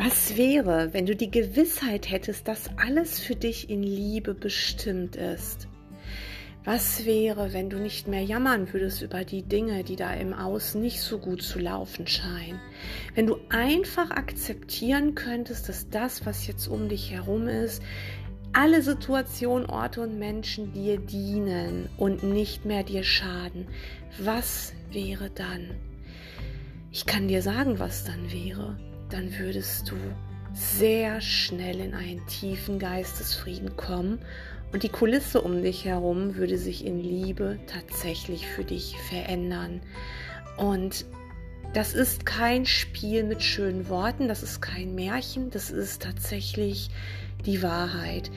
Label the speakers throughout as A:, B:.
A: Was wäre, wenn du die Gewissheit hättest, dass alles für dich in Liebe bestimmt ist? Was wäre, wenn du nicht mehr jammern würdest über die Dinge, die da im Außen nicht so gut zu laufen scheinen? Wenn du einfach akzeptieren könntest, dass das, was jetzt um dich herum ist, alle Situationen, Orte und Menschen dir dienen und nicht mehr dir schaden, was wäre dann? Ich kann dir sagen, was dann wäre dann würdest du sehr schnell in einen tiefen Geistesfrieden kommen und die Kulisse um dich herum würde sich in Liebe tatsächlich für dich verändern. Und das ist kein Spiel mit schönen Worten, das ist kein Märchen, das ist tatsächlich die Wahrheit.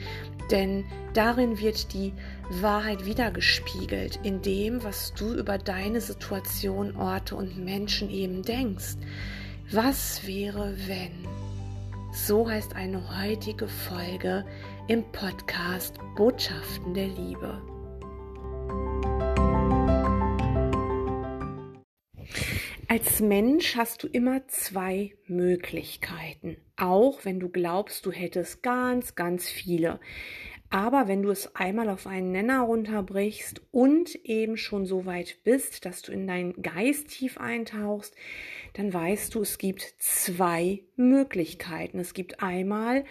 A: Denn darin wird die Wahrheit wiedergespiegelt, in dem, was du über deine Situation, Orte und Menschen eben denkst. Was wäre, wenn? So heißt eine heutige Folge im Podcast Botschaften der Liebe. Als Mensch hast du immer zwei Möglichkeiten, auch wenn du glaubst, du hättest ganz, ganz viele. Aber wenn du es einmal auf einen Nenner runterbrichst und eben schon so weit bist, dass du in deinen Geist tief eintauchst, dann weißt du, es gibt zwei Möglichkeiten. Es gibt einmal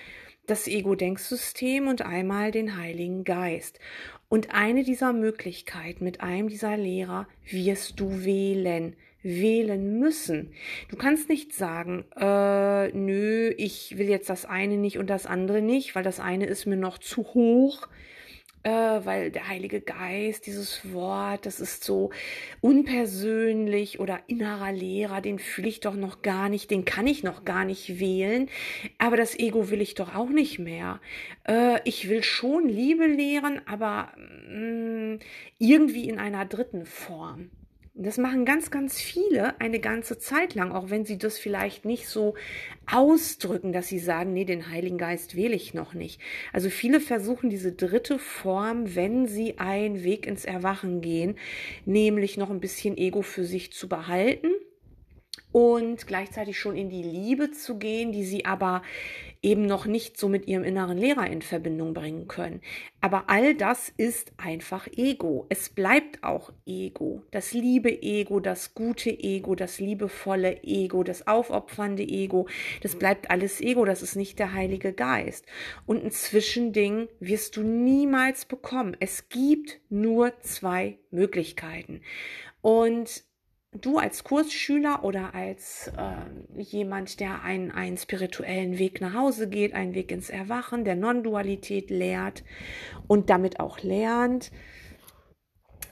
A: das Ego-Denksystem und einmal den Heiligen Geist. Und eine dieser Möglichkeiten mit einem dieser Lehrer wirst du wählen wählen müssen. Du kannst nicht sagen, äh, nö, ich will jetzt das eine nicht und das andere nicht, weil das eine ist mir noch zu hoch. Äh, weil der Heilige Geist, dieses Wort, das ist so unpersönlich oder innerer Lehrer, den fühle ich doch noch gar nicht, den kann ich noch gar nicht wählen, aber das Ego will ich doch auch nicht mehr. Äh, ich will schon Liebe lehren, aber mh, mm, irgendwie in einer dritten Form. Das machen ganz, ganz viele eine ganze Zeit lang, auch wenn sie das vielleicht nicht so ausdrücken, dass sie sagen, nee, den Heiligen Geist wähle ich noch nicht. Also viele versuchen diese dritte Form, wenn sie einen Weg ins Erwachen gehen, nämlich noch ein bisschen Ego für sich zu behalten und gleichzeitig schon in die Liebe zu gehen, die sie aber eben noch nicht so mit ihrem inneren Lehrer in Verbindung bringen können. Aber all das ist einfach Ego. Es bleibt auch Ego. Das liebe Ego, das gute Ego, das liebevolle Ego, das aufopfernde Ego, das bleibt alles Ego, das ist nicht der Heilige Geist. Und ein Zwischending wirst du niemals bekommen. Es gibt nur zwei Möglichkeiten. Und du als Kursschüler oder als äh, jemand, der einen, einen spirituellen Weg nach Hause geht, einen Weg ins Erwachen, der Non-Dualität lehrt und damit auch lernt,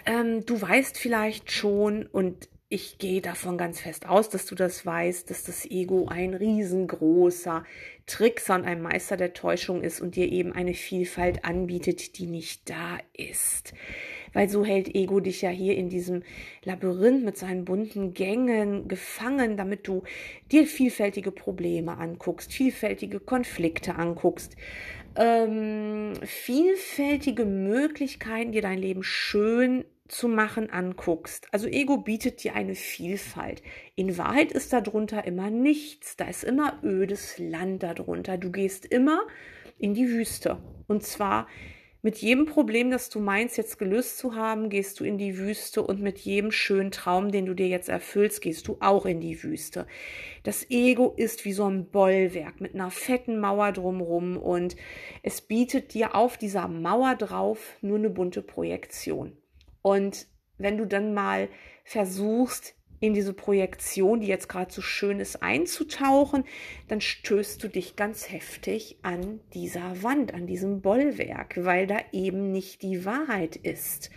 A: ähm, du weißt vielleicht schon und ich gehe davon ganz fest aus, dass du das weißt, dass das Ego ein riesengroßer Trickser und ein Meister der Täuschung ist und dir eben eine Vielfalt anbietet, die nicht da ist weil so hält Ego dich ja hier in diesem Labyrinth mit seinen bunten Gängen gefangen, damit du dir vielfältige Probleme anguckst, vielfältige Konflikte anguckst, ähm, vielfältige Möglichkeiten, dir dein Leben schön zu machen anguckst. Also Ego bietet dir eine Vielfalt. In Wahrheit ist darunter immer nichts. Da ist immer ödes Land darunter. Du gehst immer in die Wüste. Und zwar mit jedem Problem, das du meinst, jetzt gelöst zu haben, gehst du in die Wüste und mit jedem schönen Traum, den du dir jetzt erfüllst, gehst du auch in die Wüste. Das Ego ist wie so ein Bollwerk mit einer fetten Mauer drumrum und es bietet dir auf dieser Mauer drauf nur eine bunte Projektion. Und wenn du dann mal versuchst, in diese Projektion, die jetzt gerade so schön ist, einzutauchen, dann stößt du dich ganz heftig an dieser Wand, an diesem Bollwerk, weil da eben nicht die Wahrheit ist.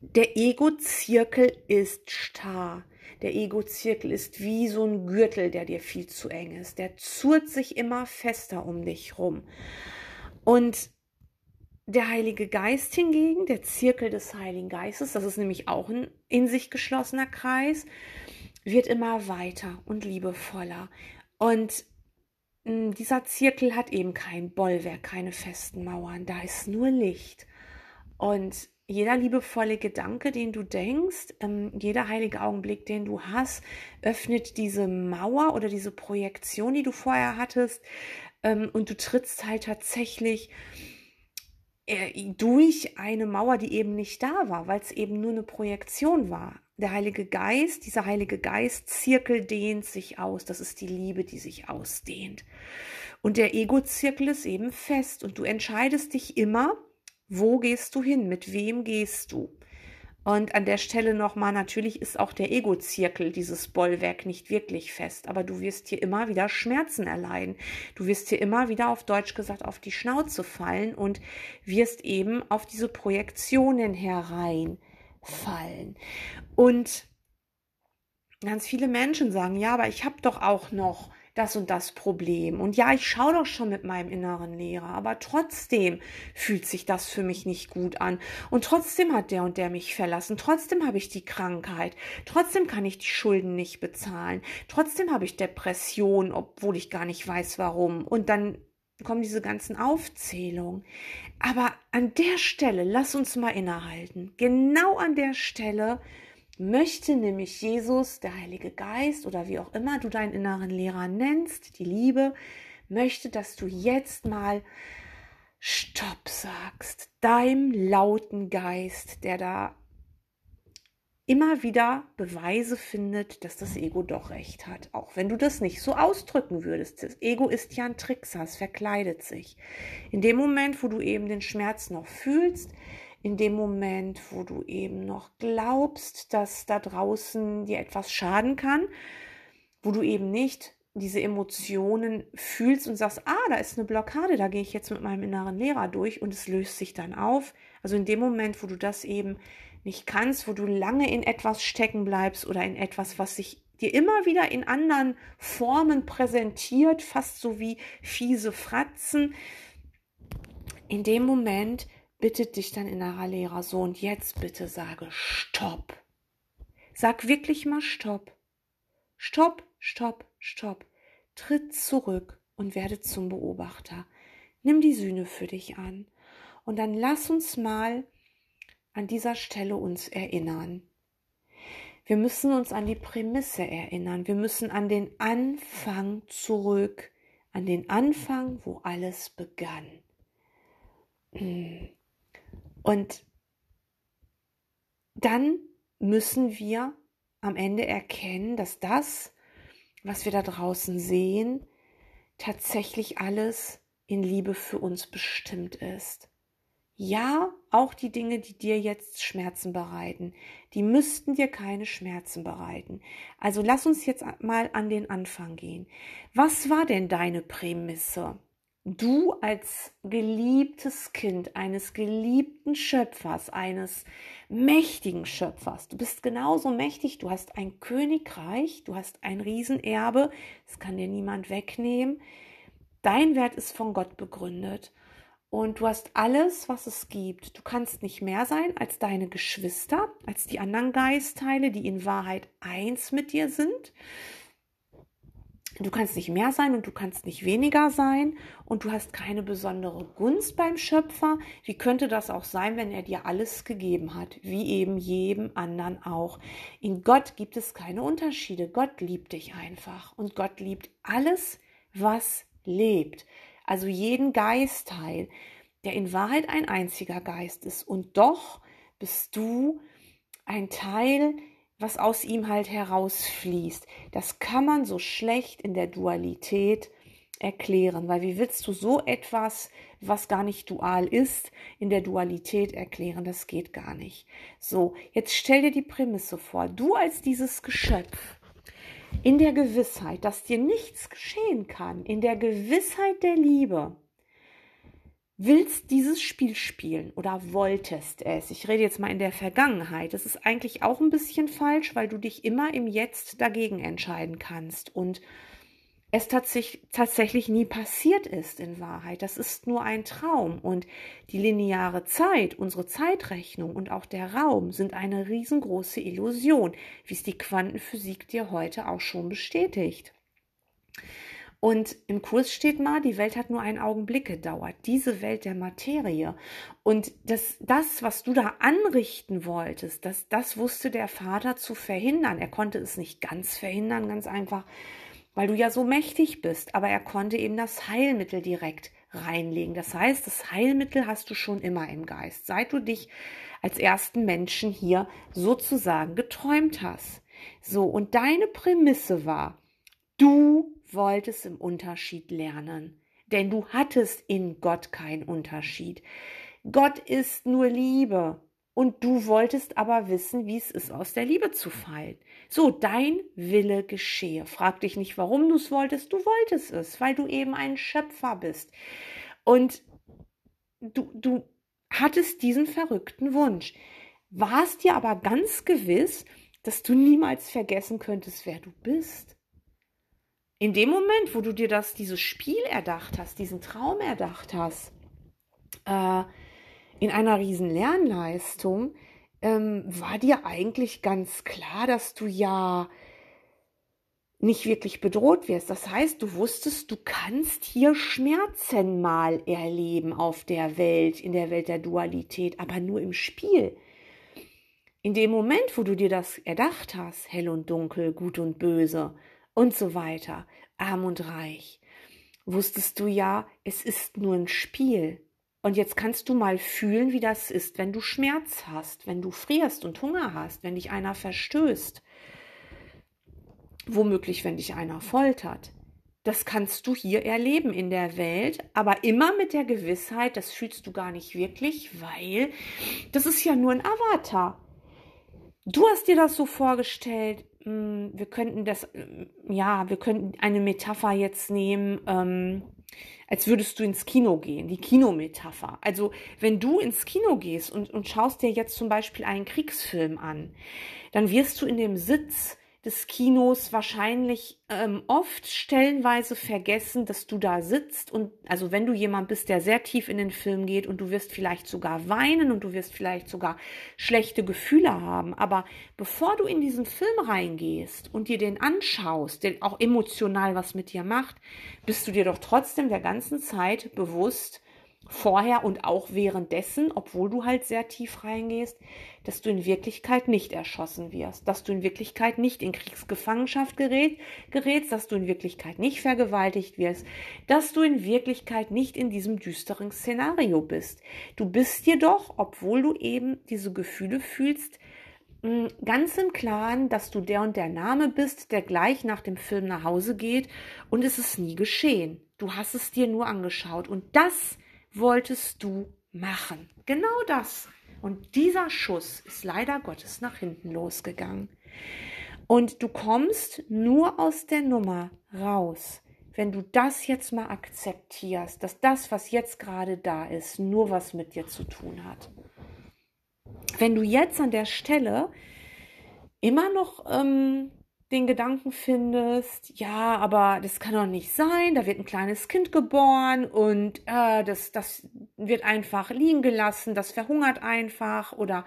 A: Der Ego-Zirkel ist starr. Der Ego-Zirkel ist wie so ein Gürtel, der dir viel zu eng ist. Der zurrt sich immer fester um dich rum. Und der Heilige Geist hingegen, der Zirkel des Heiligen Geistes, das ist nämlich auch ein in sich geschlossener Kreis, wird immer weiter und liebevoller. Und hm, dieser Zirkel hat eben kein Bollwerk, keine festen Mauern, da ist nur Licht. Und jeder liebevolle Gedanke, den du denkst, ähm, jeder heilige Augenblick, den du hast, öffnet diese Mauer oder diese Projektion, die du vorher hattest. Ähm, und du trittst halt tatsächlich durch eine Mauer, die eben nicht da war, weil es eben nur eine Projektion war. Der Heilige Geist, dieser Heilige Geist, Zirkel dehnt sich aus. Das ist die Liebe, die sich ausdehnt. Und der Ego-Zirkel ist eben fest und du entscheidest dich immer, wo gehst du hin, mit wem gehst du. Und an der Stelle nochmal, natürlich ist auch der Ego-Zirkel, dieses Bollwerk, nicht wirklich fest, aber du wirst hier immer wieder Schmerzen erleiden. Du wirst hier immer wieder, auf Deutsch gesagt, auf die Schnauze fallen und wirst eben auf diese Projektionen hereinfallen. Und ganz viele Menschen sagen, ja, aber ich habe doch auch noch das und das Problem. Und ja, ich schaue doch schon mit meinem inneren Lehrer, aber trotzdem fühlt sich das für mich nicht gut an. Und trotzdem hat der und der mich verlassen. Trotzdem habe ich die Krankheit. Trotzdem kann ich die Schulden nicht bezahlen. Trotzdem habe ich Depression, obwohl ich gar nicht weiß warum. Und dann kommen diese ganzen Aufzählungen. Aber an der Stelle, lass uns mal innehalten. Genau an der Stelle, möchte nämlich Jesus, der Heilige Geist oder wie auch immer du deinen inneren Lehrer nennst, die Liebe, möchte, dass du jetzt mal Stopp sagst, deinem lauten Geist, der da immer wieder Beweise findet, dass das Ego doch recht hat, auch wenn du das nicht so ausdrücken würdest. Das Ego ist ja ein Trickser, es verkleidet sich. In dem Moment, wo du eben den Schmerz noch fühlst, in dem Moment, wo du eben noch glaubst, dass da draußen dir etwas schaden kann, wo du eben nicht diese Emotionen fühlst und sagst, ah, da ist eine Blockade, da gehe ich jetzt mit meinem inneren Lehrer durch und es löst sich dann auf. Also in dem Moment, wo du das eben nicht kannst, wo du lange in etwas stecken bleibst oder in etwas, was sich dir immer wieder in anderen Formen präsentiert, fast so wie fiese Fratzen, in dem Moment bittet dich dein innerer Lehrer so und jetzt bitte sage Stopp. Sag wirklich mal Stopp. Stopp, Stopp, Stopp. Tritt zurück und werde zum Beobachter. Nimm die Sühne für dich an. Und dann lass uns mal an dieser Stelle uns erinnern. Wir müssen uns an die Prämisse erinnern. Wir müssen an den Anfang zurück. An den Anfang, wo alles begann. Und dann müssen wir am Ende erkennen, dass das, was wir da draußen sehen, tatsächlich alles in Liebe für uns bestimmt ist. Ja, auch die Dinge, die dir jetzt Schmerzen bereiten, die müssten dir keine Schmerzen bereiten. Also lass uns jetzt mal an den Anfang gehen. Was war denn deine Prämisse? Du als geliebtes Kind eines geliebten Schöpfers, eines mächtigen Schöpfers, du bist genauso mächtig, du hast ein Königreich, du hast ein Riesenerbe, das kann dir niemand wegnehmen. Dein Wert ist von Gott begründet und du hast alles, was es gibt. Du kannst nicht mehr sein als deine Geschwister, als die anderen Geistteile, die in Wahrheit eins mit dir sind. Du kannst nicht mehr sein und du kannst nicht weniger sein und du hast keine besondere Gunst beim Schöpfer. Wie könnte das auch sein, wenn er dir alles gegeben hat, wie eben jedem anderen auch? In Gott gibt es keine Unterschiede. Gott liebt dich einfach und Gott liebt alles, was lebt. Also jeden Geistteil, der in Wahrheit ein einziger Geist ist. Und doch bist du ein Teil, was aus ihm halt herausfließt. Das kann man so schlecht in der Dualität erklären, weil wie willst du so etwas, was gar nicht dual ist, in der Dualität erklären? Das geht gar nicht. So, jetzt stell dir die Prämisse vor. Du als dieses Geschöpf, in der Gewissheit, dass dir nichts geschehen kann, in der Gewissheit der Liebe, willst dieses Spiel spielen oder wolltest es. Ich rede jetzt mal in der Vergangenheit. Das ist eigentlich auch ein bisschen falsch, weil du dich immer im Jetzt dagegen entscheiden kannst und es tatsächlich, tatsächlich nie passiert ist in Wahrheit. Das ist nur ein Traum und die lineare Zeit, unsere Zeitrechnung und auch der Raum sind eine riesengroße Illusion, wie es die Quantenphysik dir heute auch schon bestätigt. Und im Kurs steht mal, die Welt hat nur einen Augenblick gedauert. Diese Welt der Materie. Und das, das, was du da anrichten wolltest, das, das wusste der Vater zu verhindern. Er konnte es nicht ganz verhindern, ganz einfach, weil du ja so mächtig bist. Aber er konnte eben das Heilmittel direkt reinlegen. Das heißt, das Heilmittel hast du schon immer im Geist, seit du dich als ersten Menschen hier sozusagen geträumt hast. So, und deine Prämisse war, du wolltest im Unterschied lernen, denn du hattest in Gott keinen Unterschied. Gott ist nur Liebe und du wolltest aber wissen, wie es ist, aus der Liebe zu fallen. So, dein Wille geschehe. Frag dich nicht, warum du es wolltest. Du wolltest es, weil du eben ein Schöpfer bist. Und du, du hattest diesen verrückten Wunsch. Warst dir aber ganz gewiss, dass du niemals vergessen könntest, wer du bist. In dem Moment, wo du dir das, dieses Spiel erdacht hast, diesen Traum erdacht hast, äh, in einer riesen Lernleistung, ähm, war dir eigentlich ganz klar, dass du ja nicht wirklich bedroht wirst. Das heißt, du wusstest, du kannst hier Schmerzen mal erleben auf der Welt, in der Welt der Dualität, aber nur im Spiel. In dem Moment, wo du dir das erdacht hast, hell und dunkel, gut und böse und so weiter, arm und reich, wusstest du ja, es ist nur ein Spiel. Und jetzt kannst du mal fühlen, wie das ist, wenn du Schmerz hast, wenn du frierst und Hunger hast, wenn dich einer verstößt, womöglich, wenn dich einer foltert. Das kannst du hier erleben in der Welt, aber immer mit der Gewissheit, das fühlst du gar nicht wirklich, weil das ist ja nur ein Avatar. Du hast dir das so vorgestellt, wir könnten das, ja, wir könnten eine Metapher jetzt nehmen, ähm, als würdest du ins Kino gehen, die Kinometapher. Also wenn du ins Kino gehst und, und schaust dir jetzt zum Beispiel einen Kriegsfilm an, dann wirst du in dem Sitz des Kinos wahrscheinlich ähm, oft stellenweise vergessen, dass du da sitzt und also wenn du jemand bist, der sehr tief in den Film geht und du wirst vielleicht sogar weinen und du wirst vielleicht sogar schlechte Gefühle haben, aber bevor du in diesen Film reingehst und dir den anschaust, der auch emotional was mit dir macht, bist du dir doch trotzdem der ganzen Zeit bewusst, vorher und auch währenddessen, obwohl du halt sehr tief reingehst, dass du in Wirklichkeit nicht erschossen wirst, dass du in Wirklichkeit nicht in Kriegsgefangenschaft gerät, gerätst, dass du in Wirklichkeit nicht vergewaltigt wirst, dass du in Wirklichkeit nicht in diesem düsteren Szenario bist. Du bist jedoch, obwohl du eben diese Gefühle fühlst, mm, ganz im Klaren, dass du der und der Name bist, der gleich nach dem Film nach Hause geht und es ist nie geschehen. Du hast es dir nur angeschaut und das wolltest du machen? Genau das. Und dieser Schuss ist leider Gottes nach hinten losgegangen. Und du kommst nur aus der Nummer raus, wenn du das jetzt mal akzeptierst, dass das, was jetzt gerade da ist, nur was mit dir zu tun hat. Wenn du jetzt an der Stelle immer noch ähm, den Gedanken findest, ja, aber das kann doch nicht sein, da wird ein kleines Kind geboren und äh, das, das wird einfach liegen gelassen, das verhungert einfach oder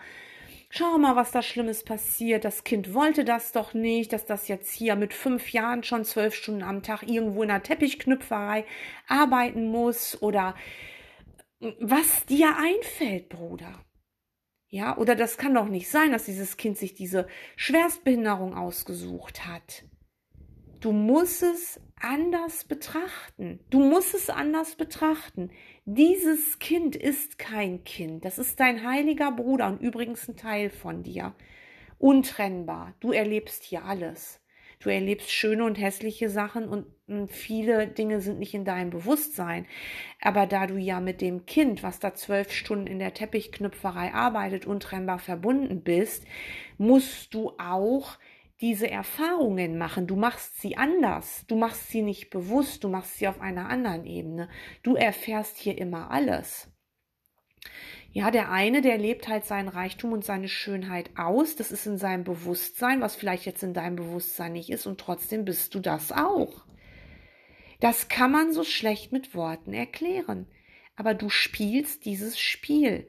A: schau mal, was da Schlimmes passiert, das Kind wollte das doch nicht, dass das jetzt hier mit fünf Jahren schon zwölf Stunden am Tag irgendwo in einer Teppichknüpferei arbeiten muss oder was dir einfällt, Bruder. Ja, oder das kann doch nicht sein, dass dieses Kind sich diese Schwerstbehinderung ausgesucht hat. Du musst es anders betrachten. Du musst es anders betrachten. Dieses Kind ist kein Kind. Das ist dein heiliger Bruder und übrigens ein Teil von dir. Untrennbar. Du erlebst hier alles. Du erlebst schöne und hässliche Sachen und hm, viele Dinge sind nicht in deinem Bewusstsein. Aber da du ja mit dem Kind, was da zwölf Stunden in der Teppichknüpferei arbeitet, untrennbar verbunden bist, musst du auch diese Erfahrungen machen. Du machst sie anders. Du machst sie nicht bewusst. Du machst sie auf einer anderen Ebene. Du erfährst hier immer alles. Ja, der eine, der lebt halt seinen Reichtum und seine Schönheit aus. Das ist in seinem Bewusstsein, was vielleicht jetzt in deinem Bewusstsein nicht ist. Und trotzdem bist du das auch. Das kann man so schlecht mit Worten erklären. Aber du spielst dieses Spiel.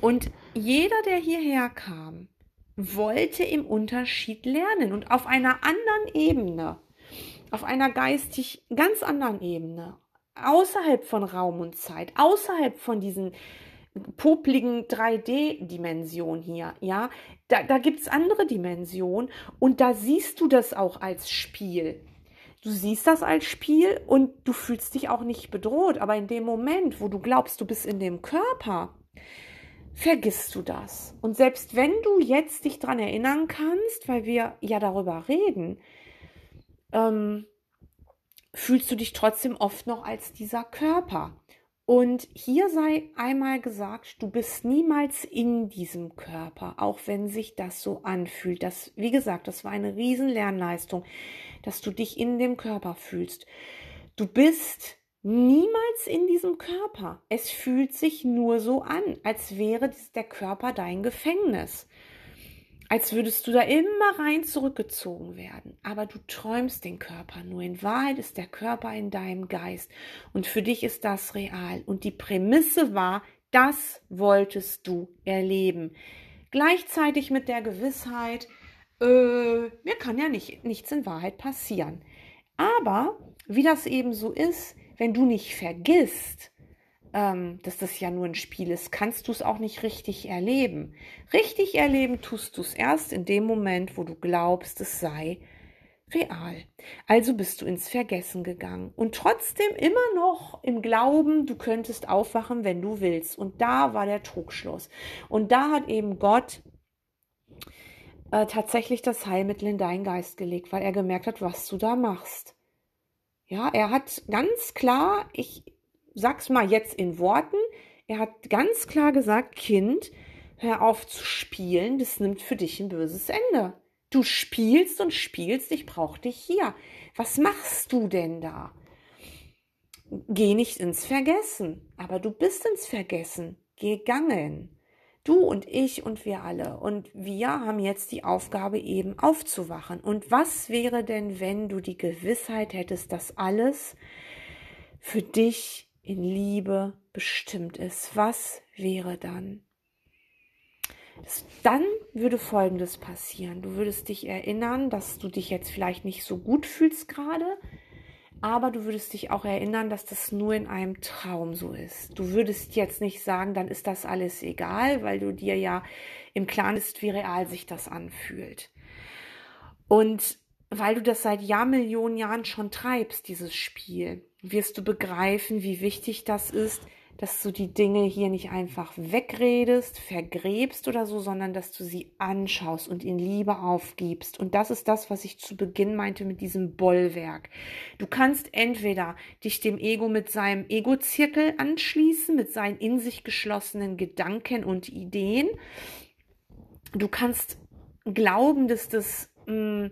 A: Und jeder, der hierher kam, wollte im Unterschied lernen und auf einer anderen Ebene auf einer geistig ganz anderen Ebene, außerhalb von Raum und Zeit, außerhalb von diesen popligen 3D-Dimensionen hier, ja, da, da gibt es andere Dimensionen und da siehst du das auch als Spiel. Du siehst das als Spiel und du fühlst dich auch nicht bedroht, aber in dem Moment, wo du glaubst, du bist in dem Körper, vergisst du das. Und selbst wenn du jetzt dich daran erinnern kannst, weil wir ja darüber reden, ähm, fühlst du dich trotzdem oft noch als dieser Körper. Und hier sei einmal gesagt, du bist niemals in diesem Körper, auch wenn sich das so anfühlt. Das, wie gesagt, das war eine riesen Lernleistung, dass du dich in dem Körper fühlst. Du bist niemals in diesem Körper. Es fühlt sich nur so an, als wäre der Körper dein Gefängnis als würdest du da immer rein zurückgezogen werden. Aber du träumst den Körper nur. In Wahrheit ist der Körper in deinem Geist. Und für dich ist das real. Und die Prämisse war, das wolltest du erleben. Gleichzeitig mit der Gewissheit, äh, mir kann ja nicht, nichts in Wahrheit passieren. Aber wie das eben so ist, wenn du nicht vergisst, ähm, dass das ja nur ein Spiel ist, kannst du es auch nicht richtig erleben. Richtig erleben tust du es erst in dem Moment, wo du glaubst, es sei real. Also bist du ins Vergessen gegangen und trotzdem immer noch im Glauben, du könntest aufwachen, wenn du willst. Und da war der Trugschluss. Und da hat eben Gott äh, tatsächlich das Heilmittel in deinen Geist gelegt, weil er gemerkt hat, was du da machst. Ja, er hat ganz klar, ich, sag's mal jetzt in Worten. Er hat ganz klar gesagt, Kind, hör auf zu spielen, das nimmt für dich ein böses Ende. Du spielst und spielst, ich brauche dich hier. Was machst du denn da? Geh nicht ins Vergessen, aber du bist ins Vergessen gegangen. Du und ich und wir alle. Und wir haben jetzt die Aufgabe eben aufzuwachen. Und was wäre denn, wenn du die Gewissheit hättest, dass alles für dich in Liebe bestimmt ist. Was wäre dann? Dann würde Folgendes passieren. Du würdest dich erinnern, dass du dich jetzt vielleicht nicht so gut fühlst gerade, aber du würdest dich auch erinnern, dass das nur in einem Traum so ist. Du würdest jetzt nicht sagen, dann ist das alles egal, weil du dir ja im Klaren bist, wie real sich das anfühlt. Und weil du das seit Jahrmillionen Jahren schon treibst, dieses Spiel, wirst du begreifen, wie wichtig das ist, dass du die Dinge hier nicht einfach wegredest, vergräbst oder so, sondern dass du sie anschaust und in Liebe aufgibst. Und das ist das, was ich zu Beginn meinte mit diesem Bollwerk. Du kannst entweder dich dem Ego mit seinem Ego-Zirkel anschließen, mit seinen in sich geschlossenen Gedanken und Ideen. Du kannst glauben, dass das mh,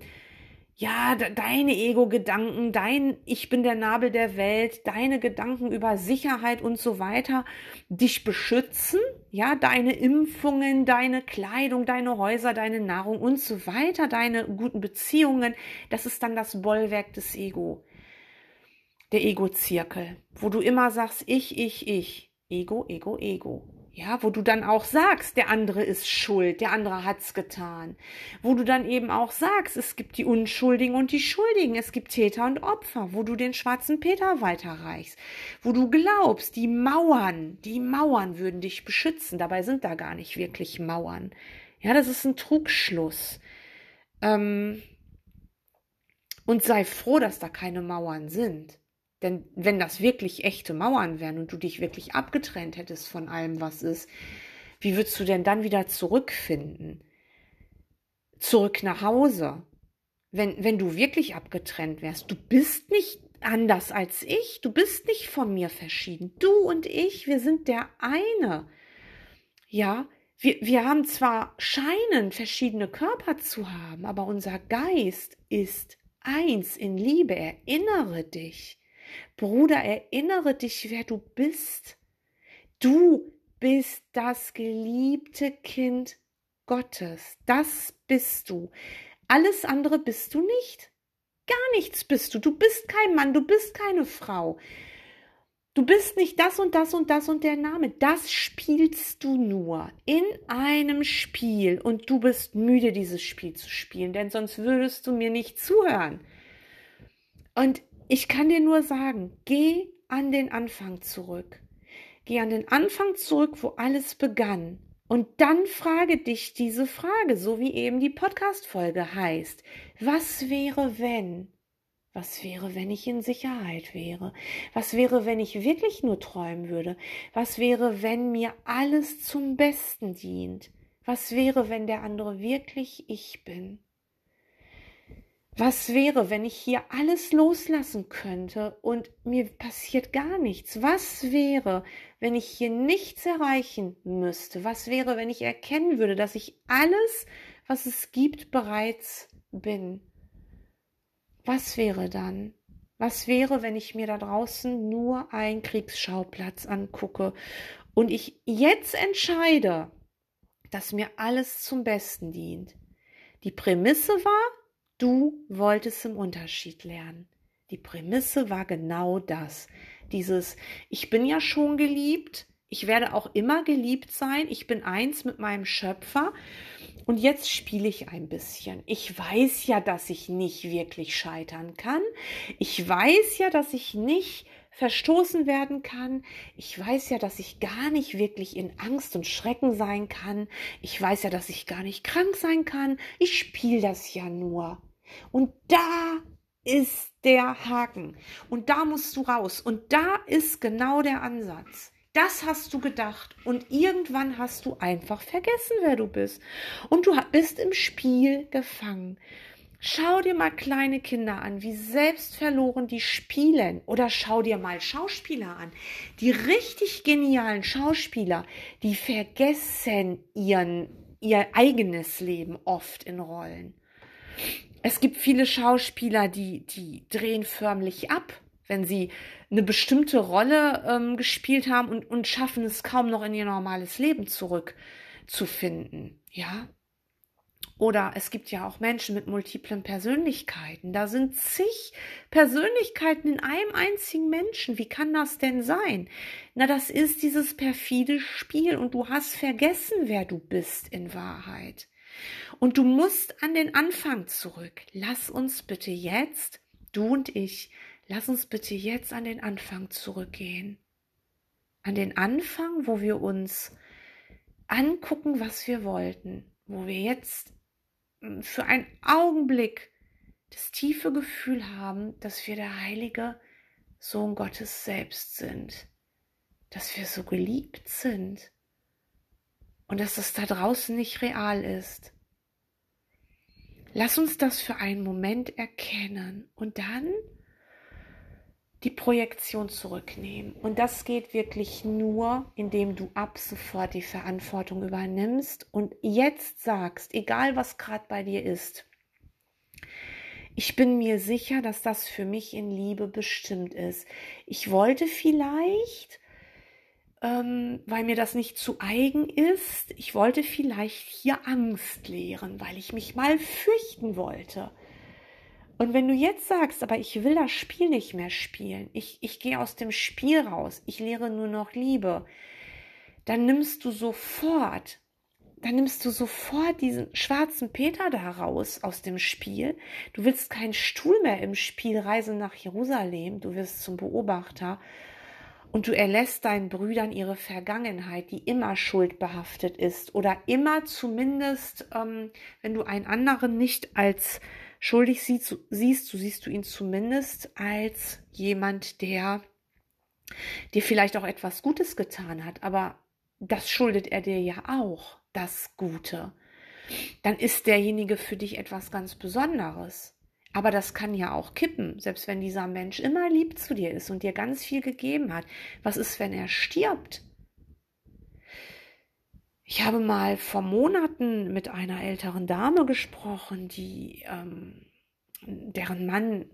A: ja, deine Ego-Gedanken, dein Ich bin der Nabel der Welt, deine Gedanken über Sicherheit und so weiter dich beschützen, ja, deine Impfungen, deine Kleidung, deine Häuser, deine Nahrung und so weiter, deine guten Beziehungen, das ist dann das Bollwerk des Ego, der Ego-Zirkel, wo du immer sagst, ich, ich, ich, Ego, Ego, Ego. Ja, wo du dann auch sagst, der andere ist schuld, der andere hat's getan. Wo du dann eben auch sagst, es gibt die Unschuldigen und die Schuldigen, es gibt Täter und Opfer, wo du den schwarzen Peter weiterreichst, wo du glaubst, die Mauern, die Mauern würden dich beschützen, dabei sind da gar nicht wirklich Mauern. Ja, das ist ein Trugschluss. Ähm, und sei froh, dass da keine Mauern sind. Denn wenn das wirklich echte Mauern wären und du dich wirklich abgetrennt hättest von allem, was ist, wie würdest du denn dann wieder zurückfinden? Zurück nach Hause. Wenn, wenn du wirklich abgetrennt wärst, du bist nicht anders als ich, du bist nicht von mir verschieden. Du und ich, wir sind der eine. Ja, wir, wir haben zwar scheinen verschiedene Körper zu haben, aber unser Geist ist eins in Liebe. Erinnere dich. Bruder, erinnere dich, wer du bist. Du bist das geliebte Kind Gottes. Das bist du. Alles andere bist du nicht. Gar nichts bist du. Du bist kein Mann, du bist keine Frau. Du bist nicht das und das und das und der Name. Das spielst du nur in einem Spiel und du bist müde, dieses Spiel zu spielen, denn sonst würdest du mir nicht zuhören. Und ich kann dir nur sagen, geh an den Anfang zurück. Geh an den Anfang zurück, wo alles begann. Und dann frage dich diese Frage, so wie eben die Podcast-Folge heißt. Was wäre, wenn? Was wäre, wenn ich in Sicherheit wäre? Was wäre, wenn ich wirklich nur träumen würde? Was wäre, wenn mir alles zum Besten dient? Was wäre, wenn der andere wirklich ich bin? Was wäre, wenn ich hier alles loslassen könnte und mir passiert gar nichts? Was wäre, wenn ich hier nichts erreichen müsste? Was wäre, wenn ich erkennen würde, dass ich alles, was es gibt, bereits bin? Was wäre dann? Was wäre, wenn ich mir da draußen nur einen Kriegsschauplatz angucke und ich jetzt entscheide, dass mir alles zum Besten dient? Die Prämisse war, Du wolltest im Unterschied lernen. Die Prämisse war genau das. Dieses, ich bin ja schon geliebt, ich werde auch immer geliebt sein, ich bin eins mit meinem Schöpfer und jetzt spiele ich ein bisschen. Ich weiß ja, dass ich nicht wirklich scheitern kann. Ich weiß ja, dass ich nicht verstoßen werden kann. Ich weiß ja, dass ich gar nicht wirklich in Angst und Schrecken sein kann. Ich weiß ja, dass ich gar nicht krank sein kann. Ich spiele das ja nur. Und da ist der Haken. Und da musst du raus. Und da ist genau der Ansatz. Das hast du gedacht und irgendwann hast du einfach vergessen, wer du bist. Und du bist im Spiel gefangen. Schau dir mal kleine Kinder an, wie selbstverloren die spielen. Oder schau dir mal Schauspieler an. Die richtig genialen Schauspieler, die vergessen ihren, ihr eigenes Leben oft in Rollen. Es gibt viele Schauspieler, die, die drehen förmlich ab, wenn sie eine bestimmte Rolle ähm, gespielt haben und, und schaffen es kaum noch in ihr normales Leben zurückzufinden. Ja, oder es gibt ja auch Menschen mit multiplen Persönlichkeiten. Da sind zig Persönlichkeiten in einem einzigen Menschen. Wie kann das denn sein? Na, das ist dieses perfide Spiel und du hast vergessen, wer du bist in Wahrheit. Und du musst an den Anfang zurück. Lass uns bitte jetzt, du und ich, lass uns bitte jetzt an den Anfang zurückgehen. An den Anfang, wo wir uns angucken, was wir wollten, wo wir jetzt für einen Augenblick das tiefe Gefühl haben, dass wir der heilige Sohn Gottes selbst sind, dass wir so geliebt sind und dass das da draußen nicht real ist. Lass uns das für einen Moment erkennen und dann die Projektion zurücknehmen. Und das geht wirklich nur, indem du ab sofort die Verantwortung übernimmst und jetzt sagst, egal was gerade bei dir ist, ich bin mir sicher, dass das für mich in Liebe bestimmt ist. Ich wollte vielleicht, ähm, weil mir das nicht zu eigen ist, ich wollte vielleicht hier Angst lehren, weil ich mich mal fürchten wollte. Und wenn du jetzt sagst, aber ich will das Spiel nicht mehr spielen, ich, ich gehe aus dem Spiel raus, ich lehre nur noch Liebe, dann nimmst du sofort, dann nimmst du sofort diesen schwarzen Peter da raus aus dem Spiel. Du willst keinen Stuhl mehr im Spiel reisen nach Jerusalem, du wirst zum Beobachter und du erlässt deinen Brüdern ihre Vergangenheit, die immer schuldbehaftet ist oder immer zumindest, ähm, wenn du einen anderen nicht als schuldig siehst, siehst, so siehst du ihn zumindest als jemand, der dir vielleicht auch etwas Gutes getan hat, aber das schuldet er dir ja auch, das Gute. Dann ist derjenige für dich etwas ganz Besonderes. Aber das kann ja auch kippen, selbst wenn dieser Mensch immer lieb zu dir ist und dir ganz viel gegeben hat. Was ist, wenn er stirbt? Ich habe mal vor Monaten mit einer älteren Dame gesprochen, die ähm, deren Mann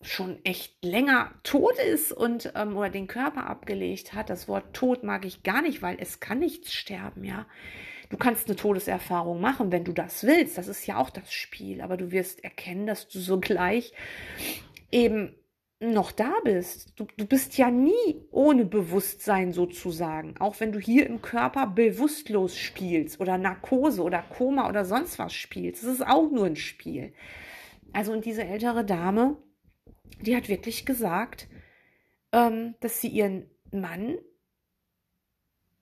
A: schon echt länger tot ist und ähm, oder den Körper abgelegt hat. Das Wort tot mag ich gar nicht, weil es kann nichts sterben, ja. Du kannst eine Todeserfahrung machen, wenn du das willst. Das ist ja auch das Spiel, aber du wirst erkennen, dass du sogleich eben noch da bist. Du, du bist ja nie ohne Bewusstsein sozusagen. Auch wenn du hier im Körper bewusstlos spielst oder Narkose oder Koma oder sonst was spielst. Das ist auch nur ein Spiel. Also und diese ältere Dame die hat wirklich gesagt, ähm, dass sie ihren Mann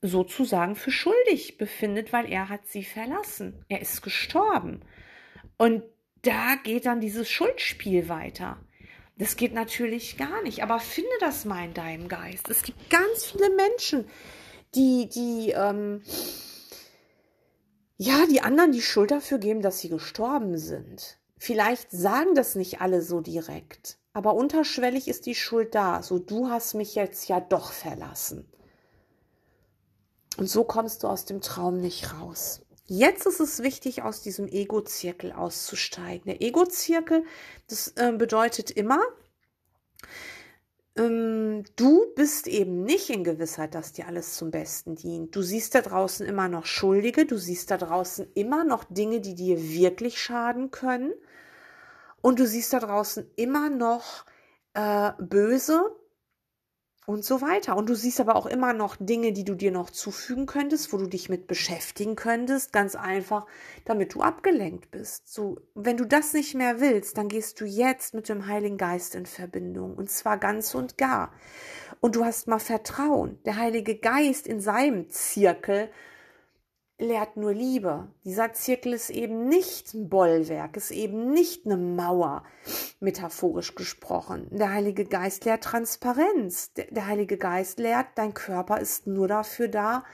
A: sozusagen für schuldig befindet, weil er hat sie verlassen. Er ist gestorben. Und da geht dann dieses Schuldspiel weiter. Das geht natürlich gar nicht, aber finde das mal in deinem Geist. Es gibt ganz viele Menschen, die, die, ähm, ja, die anderen die Schuld dafür geben, dass sie gestorben sind. Vielleicht sagen das nicht alle so direkt, aber unterschwellig ist die Schuld da. So, du hast mich jetzt ja doch verlassen. Und so kommst du aus dem Traum nicht raus. Jetzt ist es wichtig, aus diesem Ego-Zirkel auszusteigen. Der Ego-Zirkel, das äh, bedeutet immer, ähm, du bist eben nicht in Gewissheit, dass dir alles zum Besten dient. Du siehst da draußen immer noch Schuldige, du siehst da draußen immer noch Dinge, die dir wirklich schaden können. Und du siehst da draußen immer noch äh, Böse, und so weiter. Und du siehst aber auch immer noch Dinge, die du dir noch zufügen könntest, wo du dich mit beschäftigen könntest, ganz einfach, damit du abgelenkt bist. So, wenn du das nicht mehr willst, dann gehst du jetzt mit dem Heiligen Geist in Verbindung und zwar ganz und gar. Und du hast mal Vertrauen. Der Heilige Geist in seinem Zirkel lehrt nur Liebe. Dieser Zirkel ist eben nicht ein Bollwerk, ist eben nicht eine Mauer, metaphorisch gesprochen. Der Heilige Geist lehrt Transparenz. Der, Heilige Geist lehrt, dein Körper ist nur dafür da,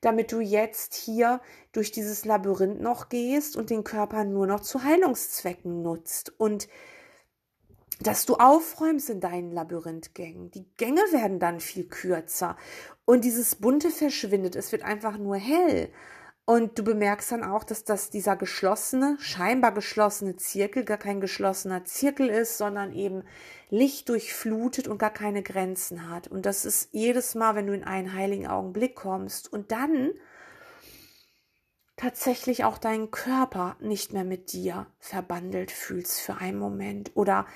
A: damit du jetzt hier durch dieses Labyrinth noch gehst und den Körper nur noch zu Heilungszwecken nutzt. Und dass du aufräumst in deinen Labyrinthgängen. Die Gänge werden dann viel kürzer und dieses Bunte verschwindet. Es wird einfach nur hell. Und du bemerkst dann auch, dass das dieser geschlossene, scheinbar geschlossene Zirkel gar kein geschlossener Zirkel ist, sondern eben Licht durchflutet und gar keine Grenzen hat. Und das ist jedes Mal, wenn du in einen heiligen Augenblick kommst und dann tatsächlich auch deinen Körper nicht mehr mit dir verbandelt fühlst für einen Moment oder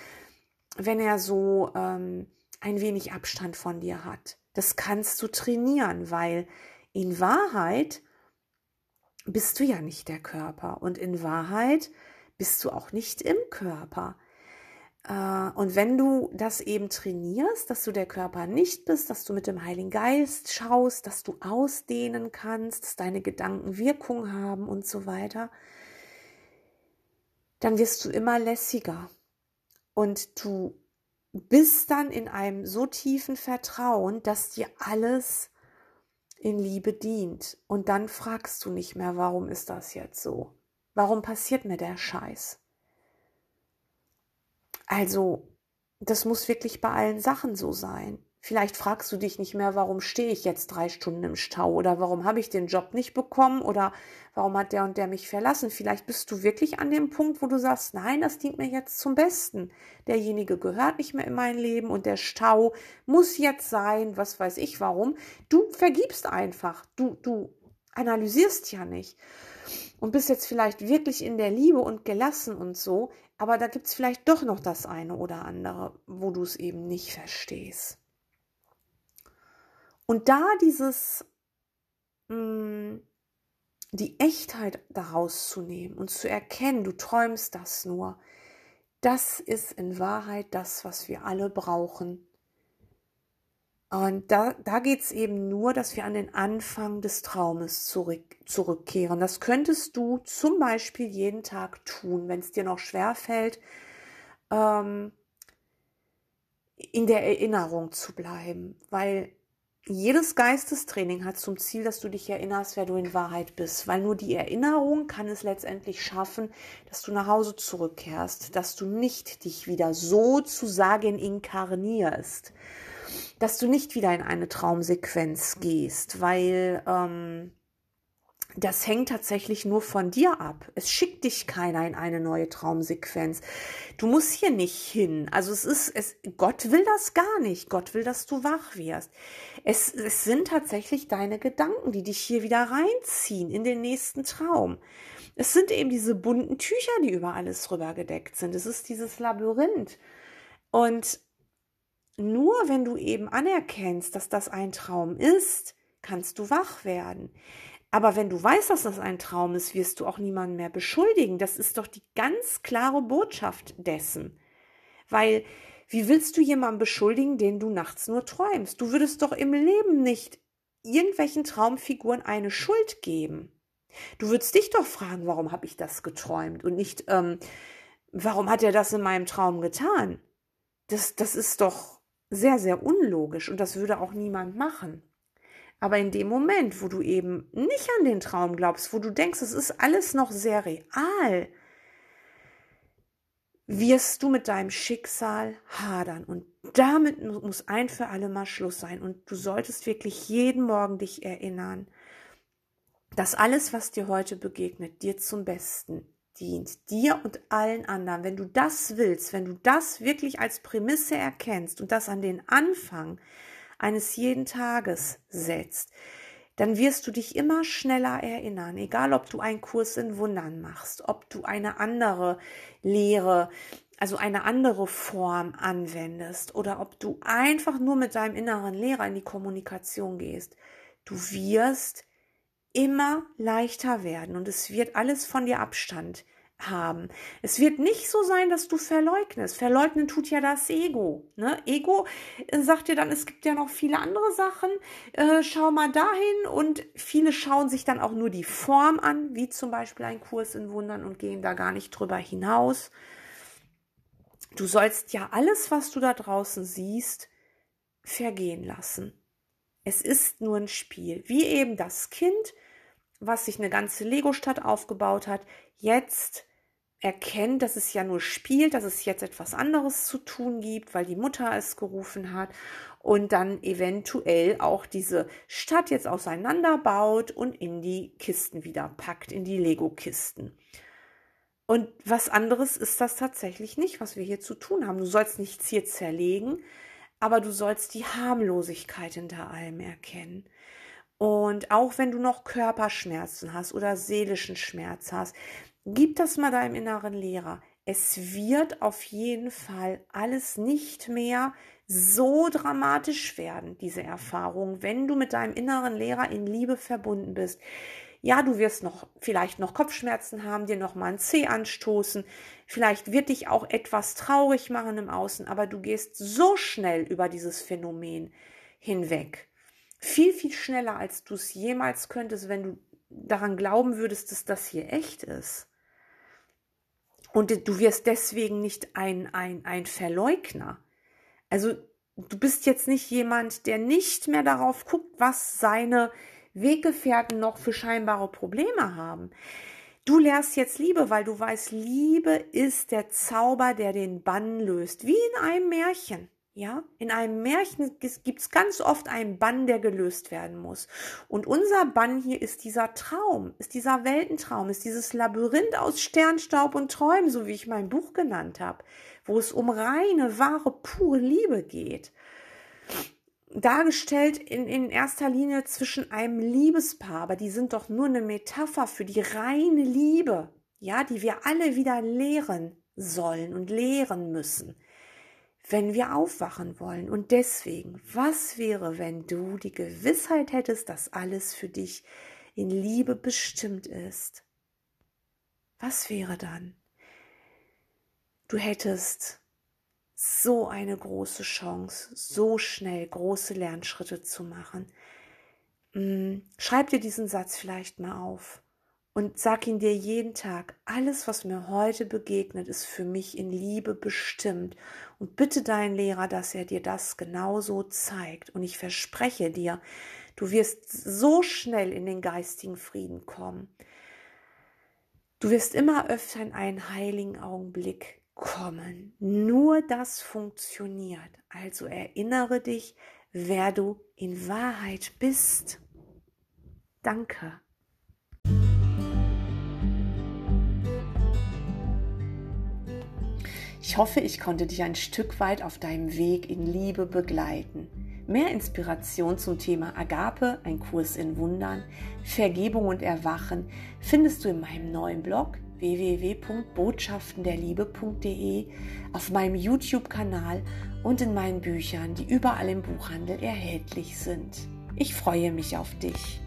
A: wenn er so ähm, ein wenig Abstand von dir hat. Das kannst du trainieren, weil in Wahrheit bist du ja nicht der Körper. Und in Wahrheit bist du auch nicht im Körper. Äh, und wenn du das eben trainierst, dass du der Körper nicht bist, dass du mit dem Heiligen Geist schaust, dass du ausdehnen kannst, dass deine Gedanken Wirkung haben und so weiter, dann wirst du immer lässiger. Und du bist dann in einem so tiefen Vertrauen, dass dir alles in Liebe dient. Und dann fragst du nicht mehr, warum ist das jetzt so? Warum passiert mir der Scheiß? Also, das muss wirklich bei allen Sachen so sein. Vielleicht fragst du dich nicht mehr, warum stehe ich jetzt drei Stunden im Stau oder warum habe ich den Job nicht bekommen oder warum hat der und der mich verlassen. Vielleicht bist du wirklich an dem Punkt, wo du sagst, nein, das dient mir jetzt zum Besten. Derjenige gehört nicht mehr in mein Leben und der Stau muss jetzt sein, was weiß ich warum. Du vergibst einfach. Du, du analysierst ja nicht und bist jetzt vielleicht wirklich in der Liebe und gelassen und so, aber da gibt es vielleicht doch noch das eine oder andere, wo du es eben nicht verstehst. Und da dieses, mh, mm, die Echtheit daraus zu nehmen und zu erkennen, du träumst das nur, das ist in Wahrheit das, was wir alle brauchen. Und da, da geht es eben nur, dass wir an den Anfang des Traumes zurück, zurückkehren. Das könntest du zum Beispiel jeden Tag tun, wenn es dir noch schwer fällt, ähm, in der Erinnerung zu bleiben, weil jedes Geistestraining hat zum Ziel, dass du dich erinnerst, wer du in Wahrheit bist, weil nur die Erinnerung kann es letztendlich schaffen, dass du nach Hause zurückkehrst, dass du nicht dich wieder sozusagen inkarnierst, dass du nicht wieder in eine Traumsequenz gehst, weil ähm, das hängt tatsächlich nur von dir ab. Es schickt dich keiner in eine neue Traumsequenz. Du musst hier nicht hin. Also es ist, es, Gott will das gar nicht. Gott will, dass du wach wirst. Es, es sind tatsächlich deine Gedanken, die dich hier wieder reinziehen in den nächsten Traum. Es sind eben diese bunten Tücher, die über alles rüber gedeckt sind. Es ist dieses Labyrinth. Und nur wenn du eben anerkennst, dass das ein Traum ist, kannst du wach werden. Aber wenn du weißt, dass das ein Traum ist, wirst du auch niemanden mehr beschuldigen. Das ist doch die ganz klare Botschaft dessen. Weil Wie willst du jemanden beschuldigen, den du nachts nur träumst? Du würdest doch im Leben nicht irgendwelchen Traumfiguren eine Schuld geben. Du würdest dich doch fragen, warum habe ich das geträumt und nicht, ähm, warum hat er das in meinem Traum getan? Das, das ist doch sehr, sehr unlogisch und das würde auch niemand machen. Aber in dem Moment, wo du eben nicht an den Traum glaubst, wo du denkst, es ist alles noch sehr real, wirst du mit deinem Schicksal hadern. Und damit muss ein für alle Mal Schluss sein. Und du solltest wirklich jeden Morgen dich erinnern, dass alles, was dir heute begegnet, dir zum Besten dient, dir und allen anderen. Wenn du das willst, wenn du das wirklich als Prämisse erkennst und das an den Anfang eines jeden Tages setzt, dann wirst du dich immer schneller erinnern, egal ob du einen Kurs in Wundern machst, ob du eine andere Lehre, also eine andere Form anwendest oder ob du einfach nur mit deinem inneren Lehrer in die Kommunikation gehst. Du wirst immer leichter werden und es wird alles von dir Abstand haben. Es wird nicht so sein, dass du verleugnest. Verleugnen tut ja das Ego. Ne? Ego äh, sagt dir dann, es gibt ja noch viele andere Sachen. Äh, schau mal dahin und viele schauen sich dann auch nur die Form an, wie zum Beispiel ein Kurs in Wundern und gehen da gar nicht drüber hinaus. Du sollst ja alles, was du da draußen siehst, vergehen lassen. Es ist nur ein Spiel, wie eben das Kind, was sich eine ganze Lego-Stadt aufgebaut hat, jetzt erkennt, dass es ja nur spielt, dass es jetzt etwas anderes zu tun gibt, weil die Mutter es gerufen hat und dann eventuell auch diese Stadt jetzt auseinanderbaut und in die Kisten wieder packt, in die Lego-Kisten. Und was anderes ist das tatsächlich nicht, was wir hier zu tun haben. Du sollst nichts hier zerlegen, aber du sollst die Harmlosigkeit hinter allem erkennen. Und auch wenn du noch Körperschmerzen hast oder seelischen Schmerz hast, Gib das mal deinem inneren Lehrer. Es wird auf jeden Fall alles nicht mehr so dramatisch werden, diese Erfahrung, wenn du mit deinem inneren Lehrer in Liebe verbunden bist. Ja, du wirst noch vielleicht noch Kopfschmerzen haben, dir noch mal ein Zeh anstoßen. Vielleicht wird dich auch etwas traurig machen im Außen, aber du gehst so schnell über dieses Phänomen hinweg. Viel, viel schneller, als du es jemals könntest, wenn du daran glauben würdest, dass das hier echt ist. Und du wirst deswegen nicht ein, ein, ein Verleugner. Also du bist jetzt nicht jemand, der nicht mehr darauf guckt, was seine Weggefährten noch für scheinbare Probleme haben. Du lehrst jetzt Liebe, weil du weißt, Liebe ist der Zauber, der den Bann löst, wie in einem Märchen. Ja, in einem Märchen gibt es ganz oft einen Bann, der gelöst werden muss. Und unser Bann hier ist dieser Traum, ist dieser Weltentraum, ist dieses Labyrinth aus Sternstaub und Träumen, so wie ich mein Buch genannt habe, wo es um reine, wahre, pure Liebe geht. Dargestellt in, in erster Linie zwischen einem Liebespaar, aber die sind doch nur eine Metapher für die reine Liebe, ja, die wir alle wieder lehren sollen und lehren müssen wenn wir aufwachen wollen. Und deswegen, was wäre, wenn du die Gewissheit hättest, dass alles für dich in Liebe bestimmt ist? Was wäre dann? Du hättest so eine große Chance, so schnell große Lernschritte zu machen. Hm, schreib dir diesen Satz vielleicht mal auf und sag ihn dir jeden Tag, alles, was mir heute begegnet, ist für mich in Liebe bestimmt. Und bitte deinen Lehrer, dass er dir das genauso zeigt. Und ich verspreche dir, du wirst so schnell in den geistigen Frieden kommen. Du wirst immer öfter in einen heiligen Augenblick kommen. Nur das funktioniert. Also erinnere dich, wer du in Wahrheit bist. Danke. Ich hoffe, ich konnte dich ein Stück weit auf deinem Weg in Liebe begleiten. Mehr Inspiration zum Thema Agape, ein Kurs in Wundern, Vergebung und Erwachen findest du in meinem neuen Blog www.botschaftenderliebe.de, auf meinem YouTube-Kanal und in meinen Büchern, die überall im Buchhandel erhältlich sind. Ich freue mich auf dich.